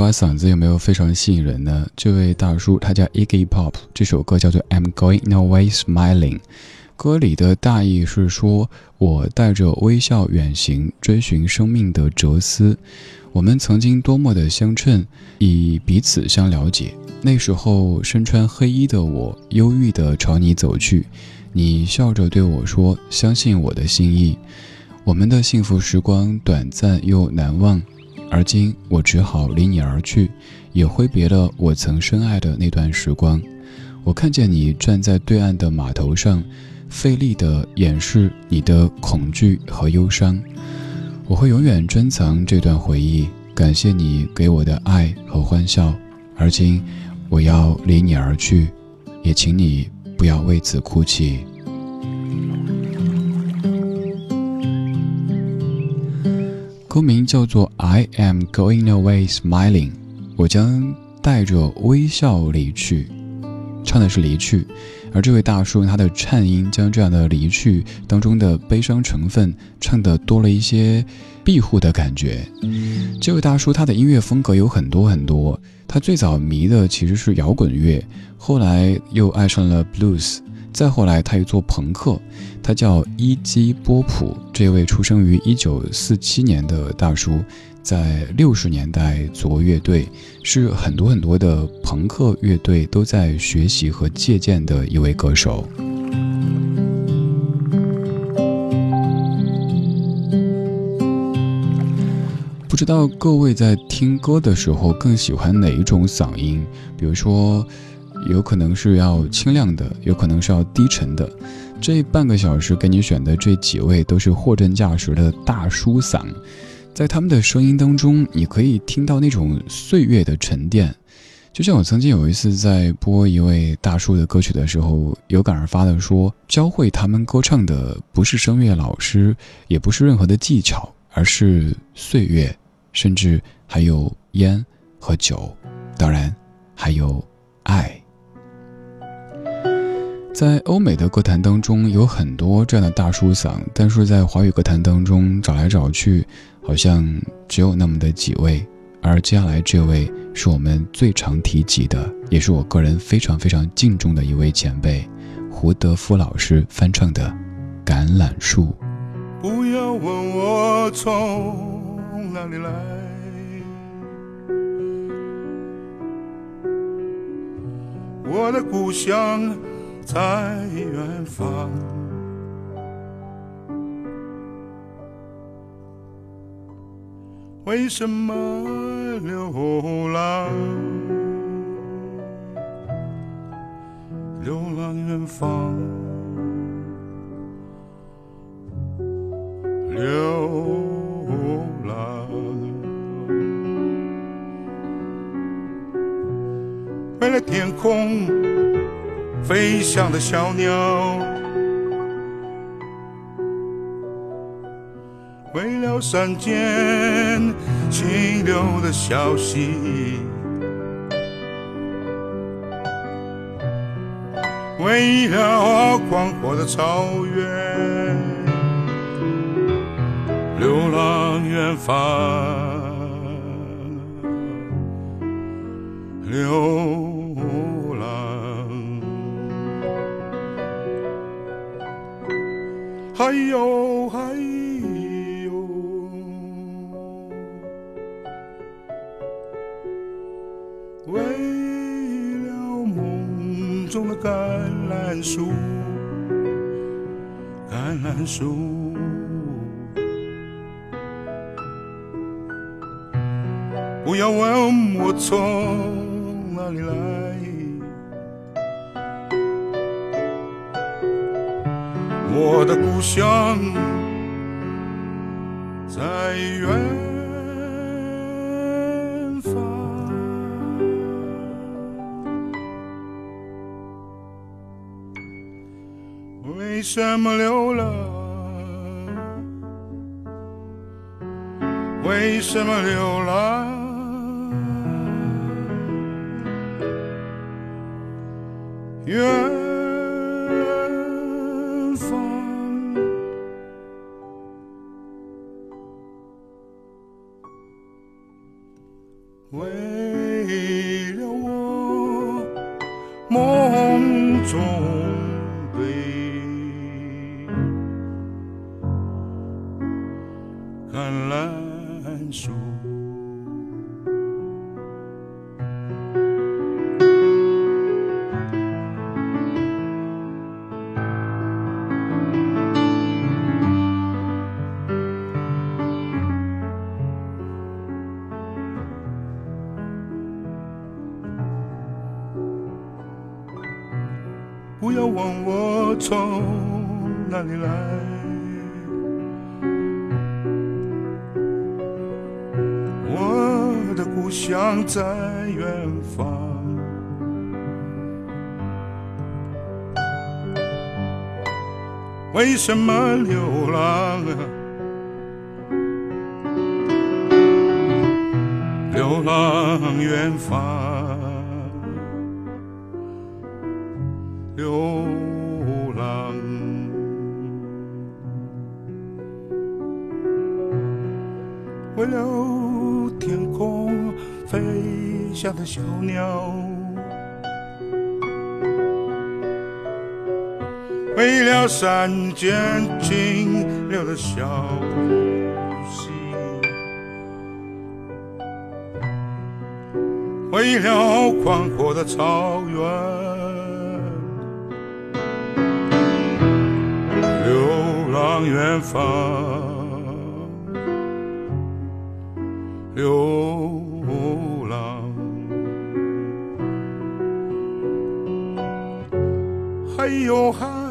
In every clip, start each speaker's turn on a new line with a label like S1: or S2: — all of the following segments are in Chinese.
S1: 把嗓子有没有非常吸引人呢？这位大叔他叫 Iggy Pop，这首歌叫做 I'm Going No Way Smiling。歌里的大意是说，我带着微笑远行，追寻生命的哲思。我们曾经多么的相称，以彼此相了解。那时候身穿黑衣的我，忧郁地朝你走去，你笑着对我说：“相信我的心意。”我们的幸福时光短暂又难忘。而今我只好离你而去，也挥别了我曾深爱的那段时光。我看见你站在对岸的码头上，费力地掩饰你的恐惧和忧伤。我会永远珍藏这段回忆，感谢你给我的爱和欢笑。而今我要离你而去，也请你不要为此哭泣。歌名叫做《I Am Going Away Smiling》，我将带着微笑离去，唱的是离去，而这位大叔他的颤音将这样的离去当中的悲伤成分唱的多了一些庇护的感觉。这位大叔他的音乐风格有很多很多，他最早迷的其实是摇滚乐，后来又爱上了 blues。再后来，他又做朋克，他叫伊基波普。这位出生于一九四七年的大叔，在六十年代做乐队，是很多很多的朋克乐队都在学习和借鉴的一位歌手。不知道各位在听歌的时候更喜欢哪一种嗓音？比如说。有可能是要清亮的，有可能是要低沉的。这半个小时给你选的这几位都是货真价实的大叔嗓，在他们的声音当中，你可以听到那种岁月的沉淀。就像我曾经有一次在播一位大叔的歌曲的时候，有感而发的说，教会他们歌唱的不是声乐老师，也不是任何的技巧，而是岁月，甚至还有烟和酒，当然还有爱。在欧美的歌坛当中，有很多这样的大叔嗓，但是在华语歌坛当中找来找去，好像只有那么的几位。而接下来这位是我们最常提及的，也是我个人非常非常敬重的一位前辈，胡德夫老师翻唱的《橄榄树》。
S2: 不要问我从哪里来，我的故乡。在远方，为什么流浪？流浪远方，流浪。为了天空飞翔的小鸟，为了山间清流的小溪，为了广阔的草原，流浪远方。流还有还有，为了梦中的橄榄树，橄榄树。不要问我从。哪里来？我的故乡在远方。为什么流浪？为什么流浪？远什么流浪？流浪远方。流浪，为了天空飞翔的小鸟，山间清流的小溪，为了宽阔的草原。流浪远方，流浪，还有还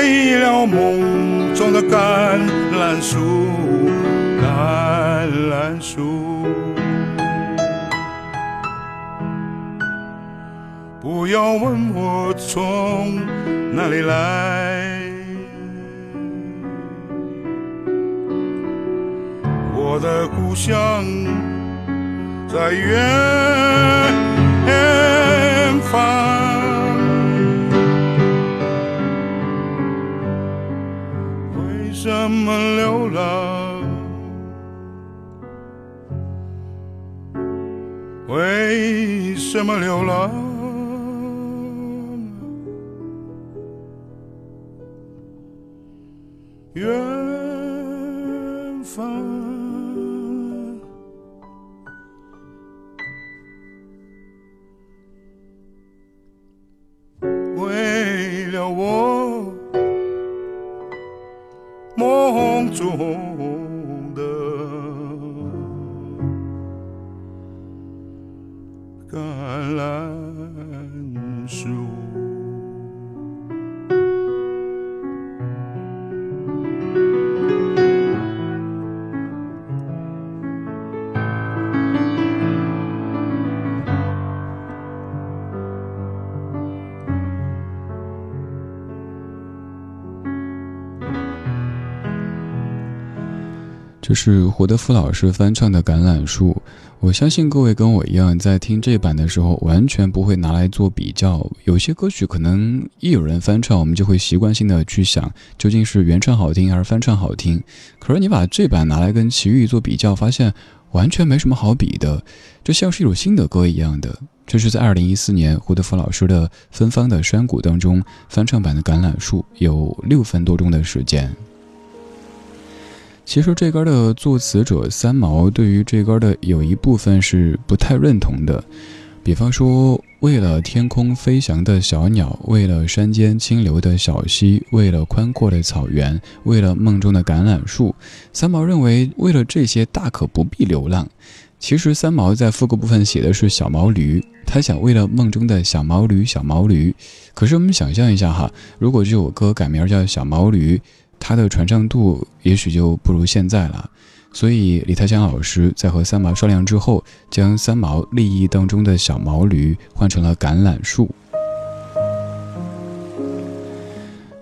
S2: 为了梦中的橄榄树，橄榄树。不要问我从哪里来，我的故乡在远方。为什么流浪？为什么流浪？
S1: 这是胡德夫老师翻唱的《橄榄树》，我相信各位跟我一样，在听这版的时候，完全不会拿来做比较。有些歌曲可能一有人翻唱，我们就会习惯性的去想，究竟是原唱好听还是翻唱好听。可是你把这版拿来跟齐豫做比较，发现完全没什么好比的，就像是一首新的歌一样的。这是在二零一四年胡德夫老师的《芬芳的山谷》当中翻唱版的《橄榄树》，有六分多钟的时间。其实这歌的作词者三毛对于这歌的有一部分是不太认同的，比方说，为了天空飞翔的小鸟，为了山间清流的小溪，为了宽阔的草原，为了梦中的橄榄树，三毛认为为了这些大可不必流浪。其实三毛在副歌部分写的是小毛驴，他想为了梦中的小毛驴，小毛驴。可是我们想象一下哈，如果这首歌改名叫小毛驴。他的传唱度也许就不如现在了，所以李泰祥老师在和三毛商量之后，将三毛立意当中的小毛驴换成了橄榄树。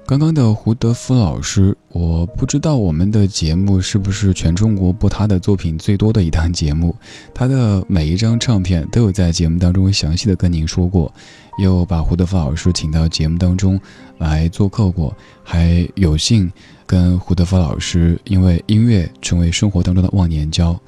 S1: 刚刚的胡德夫老师，我不知道我们的节目是不是全中国播他的作品最多的一档节目，他的每一张唱片都有在节目当中详细的跟您说过。又把胡德夫老师请到节目当中来做客过，还有幸跟胡德夫老师因为音乐成为生活当中的忘年交，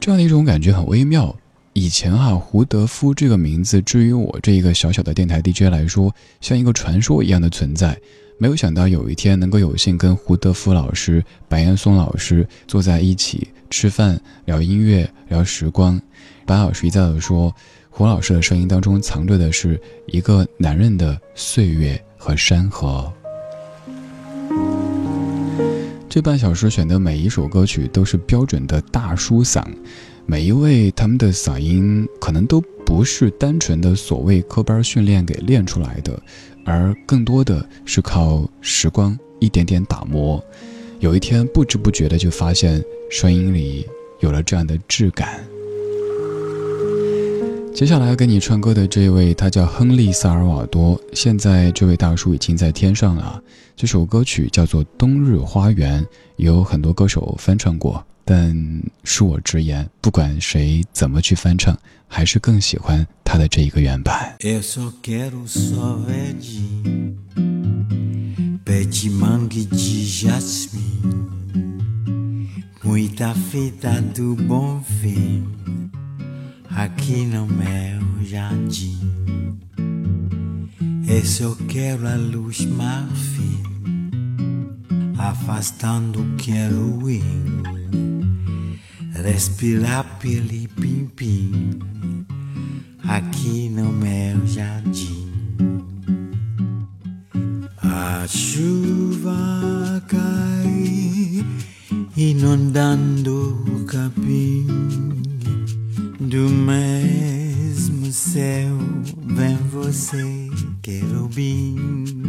S1: 这样的一种感觉很微妙。以前哈，胡德夫这个名字，至于我这一个小小的电台 DJ 来说，像一个传说一样的存在。没有想到有一天能够有幸跟胡德夫老师、白岩松老师坐在一起吃饭、聊音乐、聊时光。白老师一再的说。胡老师的声音当中藏着的是一个男人的岁月和山河。这半小时选的每一首歌曲都是标准的大叔嗓，每一位他们的嗓音可能都不是单纯的所谓科班训练给练出来的，而更多的是靠时光一点点打磨。有一天不知不觉的就发现声音里有了这样的质感。接下来要给你唱歌的这位，他叫亨利·萨尔瓦多。现在这位大叔已经在天上了。这首歌曲叫做《冬日花园》，有很多歌手翻唱过，但恕我直言，不管谁怎么去翻唱，还是更喜欢他的这一个原版。
S3: Aqui no meu jardim. Eu quero a luz marfim, afastando o que. Respirar pelo pim aqui no meu jardim. A chuva cai, inundando o capim do mesmo céu vem você, querubim.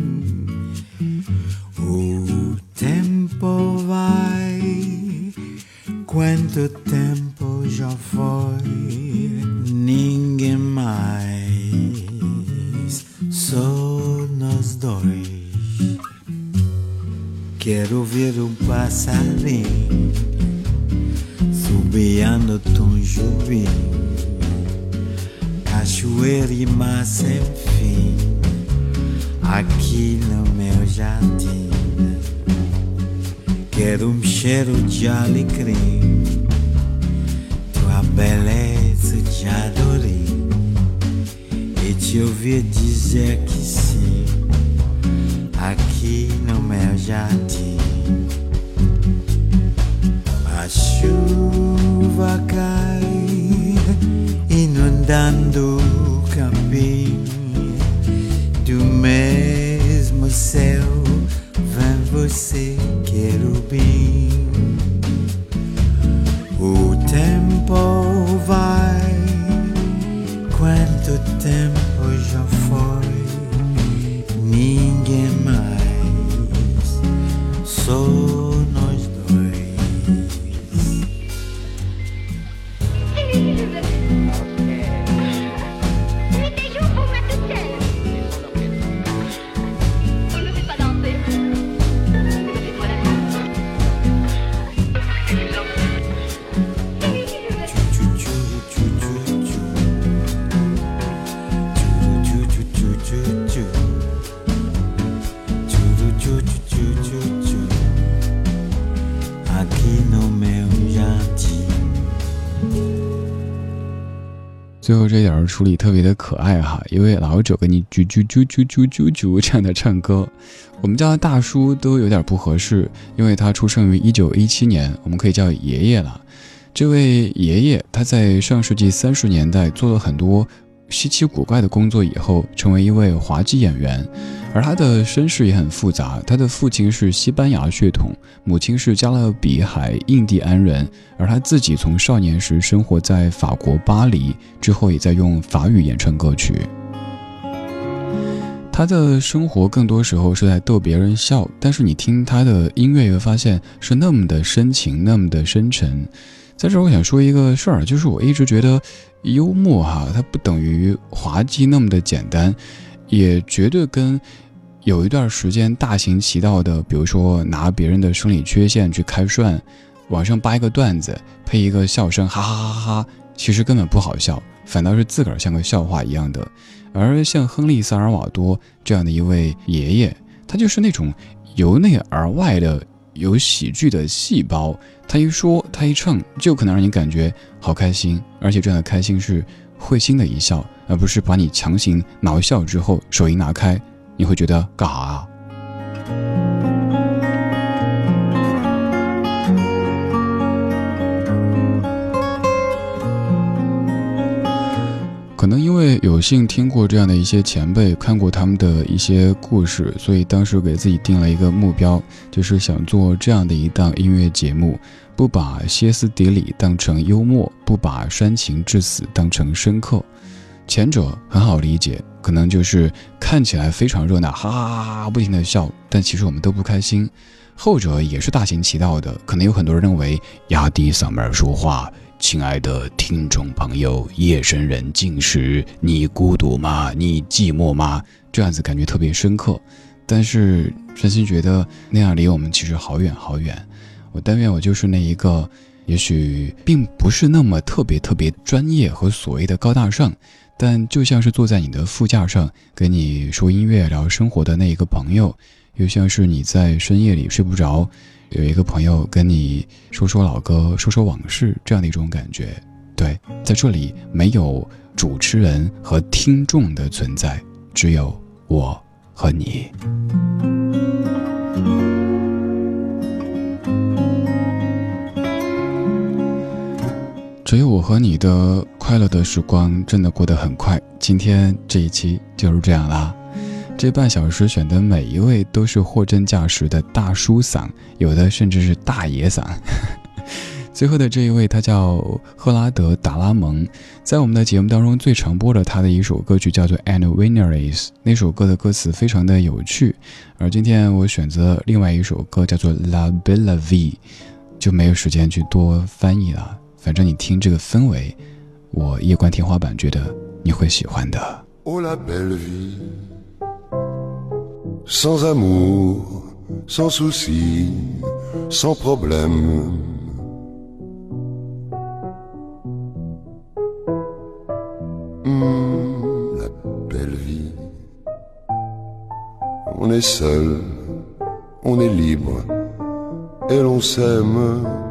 S3: দান দু
S1: 最后这点儿处理特别的可爱哈，一位老者给你啾啾啾啾啾啾啾这样的唱歌，我们叫他大叔都有点不合适，因为他出生于一九一七年，我们可以叫爷爷了。这位爷爷他在上世纪三十年代做了很多稀奇古怪的工作以后，成为一位滑稽演员，而他的身世也很复杂。他的父亲是西班牙血统，母亲是加勒比海印第安人，而他自己从少年时生活在法国巴黎，之后也在用法语演唱歌曲。他的生活更多时候是在逗别人笑，但是你听他的音乐，会发现是那么的深情，那么的深沉。在这儿，我想说一个事儿，就是我一直觉得幽默哈，它不等于滑稽那么的简单，也绝对跟有一段时间大行其道的，比如说拿别人的生理缺陷去开涮，网上扒一个段子，配一个笑声，哈哈哈哈哈，其实根本不好笑，反倒是自个儿像个笑话一样的。而像亨利·萨尔瓦多这样的一位爷爷，他就是那种由内而外的有喜剧的细胞。他一说，他一唱，就可能让你感觉好开心，而且这样的开心是会心的一笑，而不是把你强行挠笑之后手一拿开，你会觉得干哈啊？可能因为有幸听过这样的一些前辈，看过他们的一些故事，所以当时给自己定了一个目标，就是想做这样的一档音乐节目，不把歇斯底里当成幽默，不把煽情致死当成深刻。前者很好理解，可能就是看起来非常热闹，哈哈哈哈不停的笑，但其实我们都不开心。后者也是大行其道的，可能有很多人认为压低嗓门说话。亲爱的听众朋友，夜深人静时，你孤独吗？你寂寞吗？这样子感觉特别深刻，但是真心觉得那样离我们其实好远好远。我但愿我就是那一个，也许并不是那么特别特别专业和所谓的高大上，但就像是坐在你的副驾上跟你说音乐聊生活的那一个朋友，又像是你在深夜里睡不着。有一个朋友跟你说说老歌，说说往事，这样的一种感觉。对，在这里没有主持人和听众的存在，只有我和你。只有我和你的快乐的时光真的过得很快。今天这一期就是这样啦。这半小时选的每一位都是货真价实的大叔嗓，有的甚至是大爷嗓。最后的这一位，他叫赫拉德·达拉蒙，在我们的节目当中最常播的他的一首歌曲叫做《And Winner Is》，那首歌的歌词非常的有趣。而今天我选择另外一首歌叫做《La Bella Vie》，就没有时间去多翻译了。反正你听这个氛围，我夜观天花板觉得你会喜欢的。
S4: Sans amour, sans souci, sans problème. Hmm, la belle vie. On est seul, on est libre, et l'on s'aime.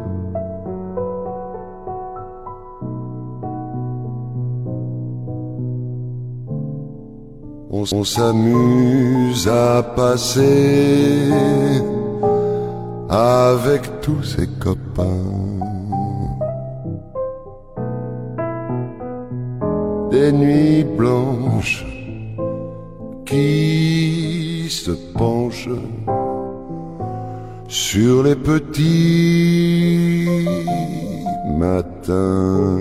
S4: On, s'amuse à passer avec tous ses copains. Des nuits blanches qui se penchent sur les petits matins.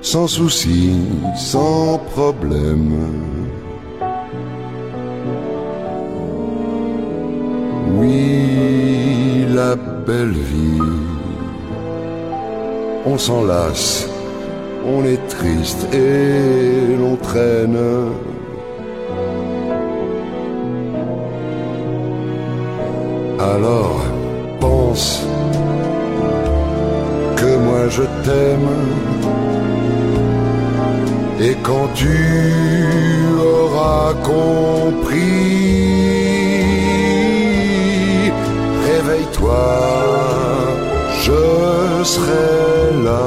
S4: Sans souci, sans problème. Oui, la belle vie, on s'en lasse, on est triste et l'on traîne. Alors et quand tu auras compris, réveille-toi, je serai là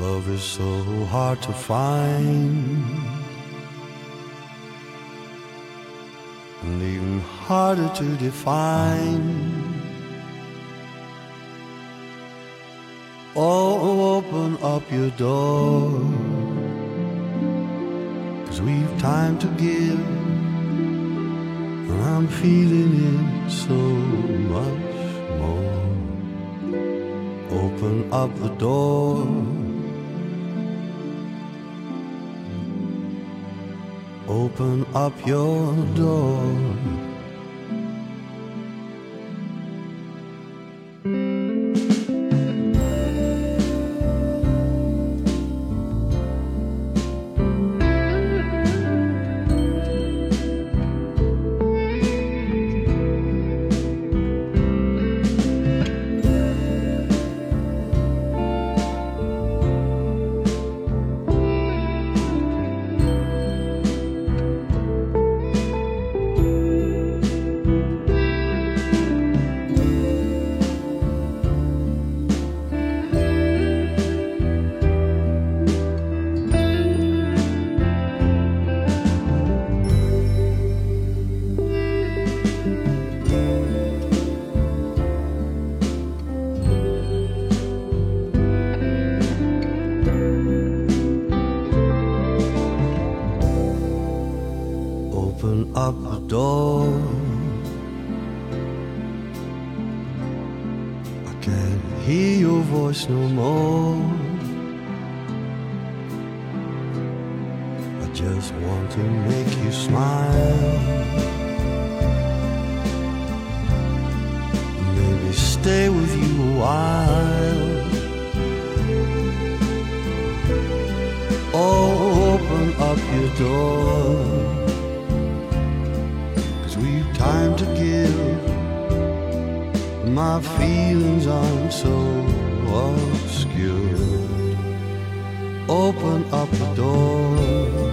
S5: Love is so hard to find, and even harder to define. Oh, open up your door. Cause we've time to give. And I'm feeling it so much more. Open up the door. Open up your door. Just want to make you smile. Maybe stay with you a while. Oh, open up your door. Cause we've time to give. My feelings aren't so obscure. Open up the door.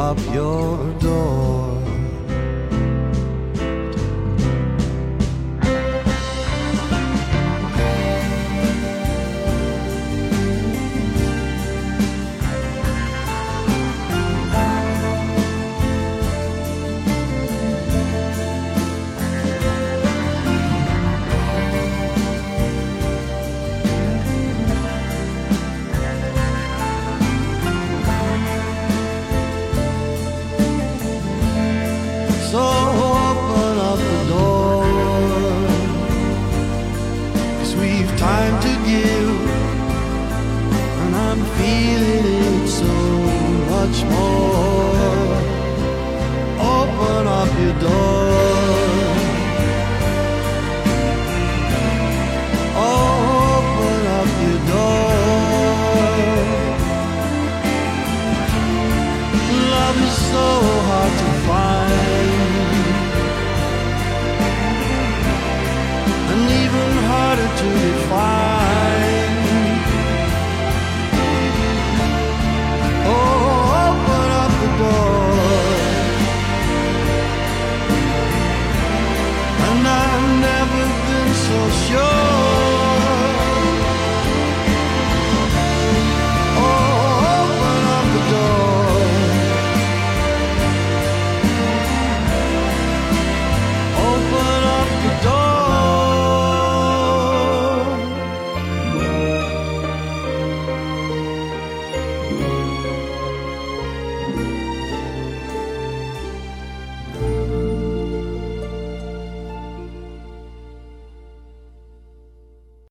S5: Up your door.